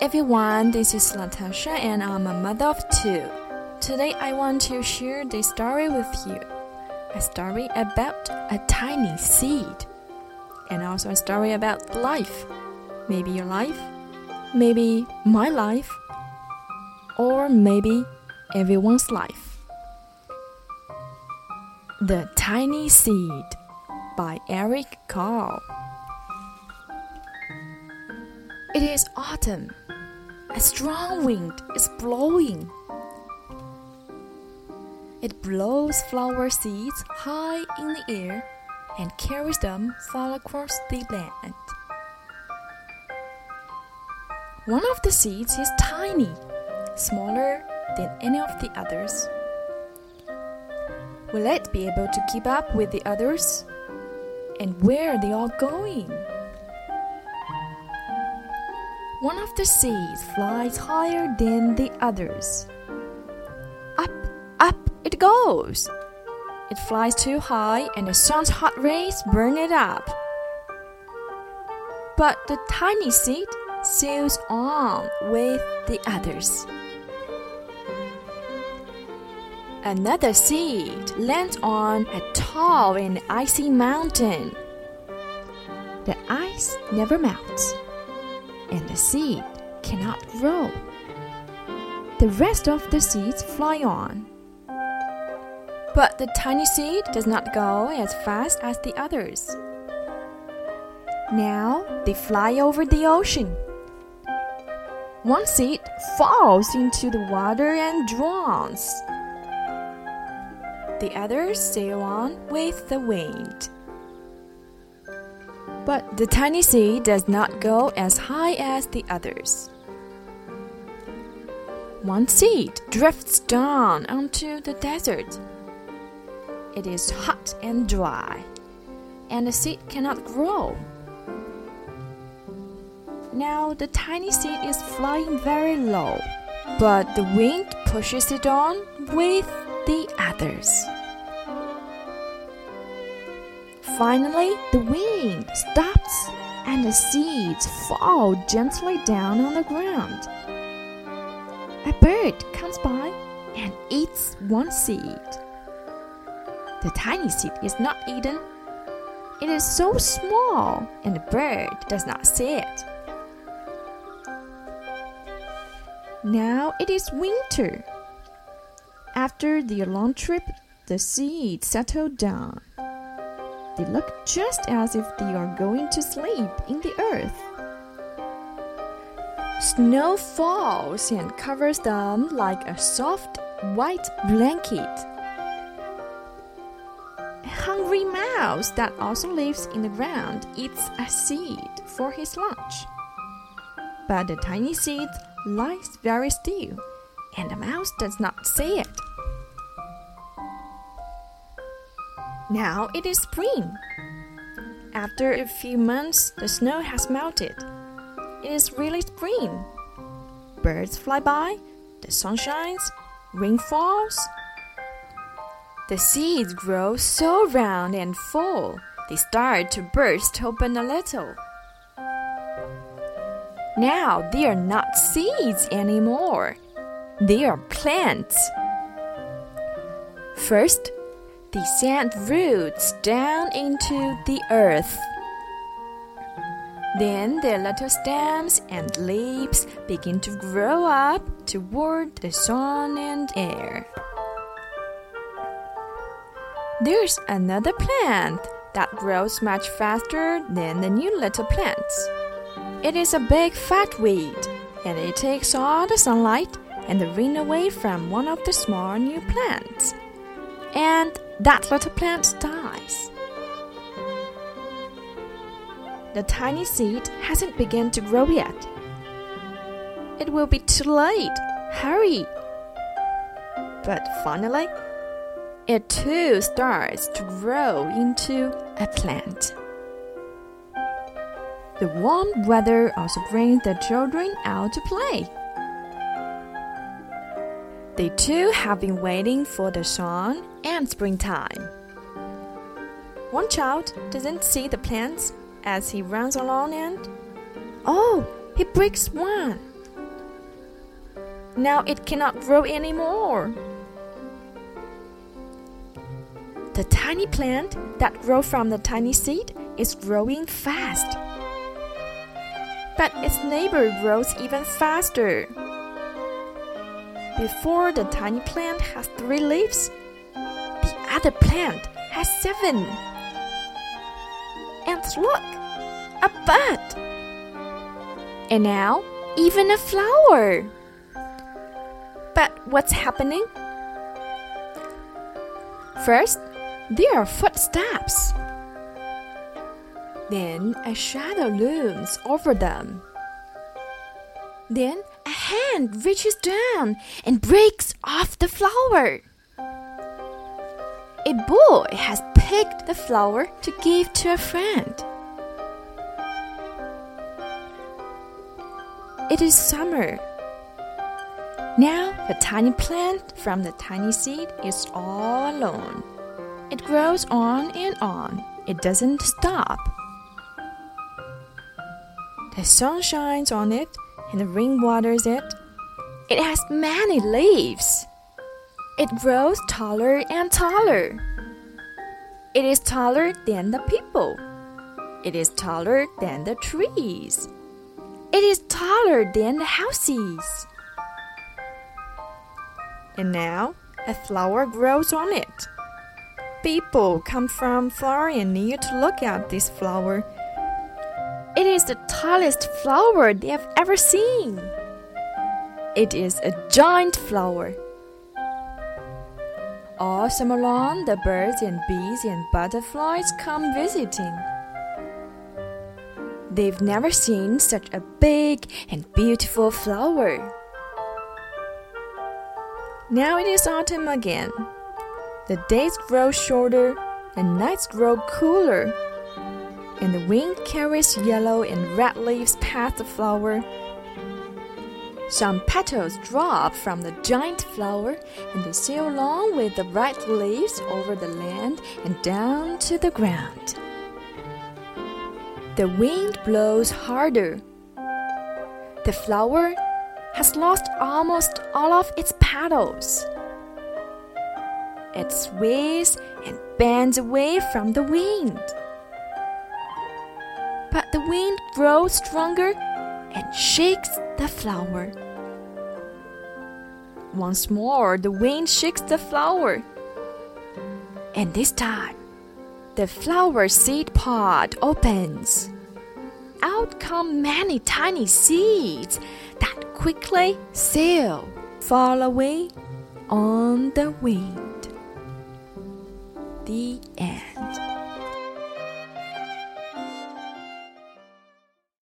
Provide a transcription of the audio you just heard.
everyone, this is Natasha and I'm a mother of two. Today I want to share this story with you. A story about a tiny seed. And also a story about life. Maybe your life, maybe my life, or maybe everyone's life. The Tiny Seed by Eric Carle. It is autumn. A strong wind is blowing. It blows flower seeds high in the air and carries them far across the land. One of the seeds is tiny, smaller than any of the others. Will it be able to keep up with the others? And where are they all going? One of the seeds flies higher than the others. Up, up it goes. It flies too high, and the sun's hot rays burn it up. But the tiny seed sails on with the others. Another seed lands on a tall and icy mountain. The ice never melts and the seed cannot grow. The rest of the seeds fly on. But the tiny seed does not go as fast as the others. Now they fly over the ocean. One seed falls into the water and drowns. The others sail on with the wind. But the tiny seed does not go as high as the others. One seed drifts down onto the desert. It is hot and dry, and the seed cannot grow. Now the tiny seed is flying very low, but the wind pushes it on with the others. Finally, the wind stops and the seeds fall gently down on the ground. A bird comes by and eats one seed. The tiny seed is not eaten. It is so small and the bird does not see it. Now it is winter. After the long trip, the seeds settle down. They look just as if they are going to sleep in the earth. Snow falls and covers them like a soft white blanket. A hungry mouse that also lives in the ground eats a seed for his lunch. But the tiny seed lies very still, and the mouse does not see it. Now it is spring. After a few months, the snow has melted. It is really spring. Birds fly by, the sun shines, rain falls. The seeds grow so round and full, they start to burst open a little. Now they are not seeds anymore, they are plants. First, they send roots down into the earth. Then their little stems and leaves begin to grow up toward the sun and air. There's another plant that grows much faster than the new little plants. It is a big fat weed, and it takes all the sunlight and the rain away from one of the small new plants. And that little plant dies. The tiny seed hasn't begun to grow yet. It will be too late. Hurry! But finally, it too starts to grow into a plant. The warm weather also brings the children out to play. They too have been waiting for the sun and springtime. One child doesn't see the plants as he runs along and oh, he breaks one. Now it cannot grow anymore. The tiny plant that grew from the tiny seed is growing fast. But its neighbor grows even faster. Before the tiny plant has three leaves, the other plant has seven. And look, a bud. And now, even a flower. But what's happening? First, there are footsteps. Then a shadow looms over them. Then hand reaches down and breaks off the flower. A boy has picked the flower to give to a friend. It is summer. Now the tiny plant from the tiny seed is all alone. It grows on and on. It doesn't stop. The sun shines on it and the rain waters it. It has many leaves. It grows taller and taller. It is taller than the people. It is taller than the trees. It is taller than the houses. And now a flower grows on it. People come from far and near to look at this flower. It is the tallest flower they have ever seen. It is a giant flower. All summer long, the birds and bees and butterflies come visiting. They've never seen such a big and beautiful flower. Now it is autumn again. The days grow shorter and nights grow cooler and the wind carries yellow and red leaves past the flower. Some petals drop from the giant flower and they sail along with the bright leaves over the land and down to the ground. The wind blows harder. The flower has lost almost all of its petals. It sways and bends away from the wind but the wind grows stronger and shakes the flower. Once more, the wind shakes the flower. And this time, the flower seed pod opens. Out come many tiny seeds that quickly sail far away on the wind. The end.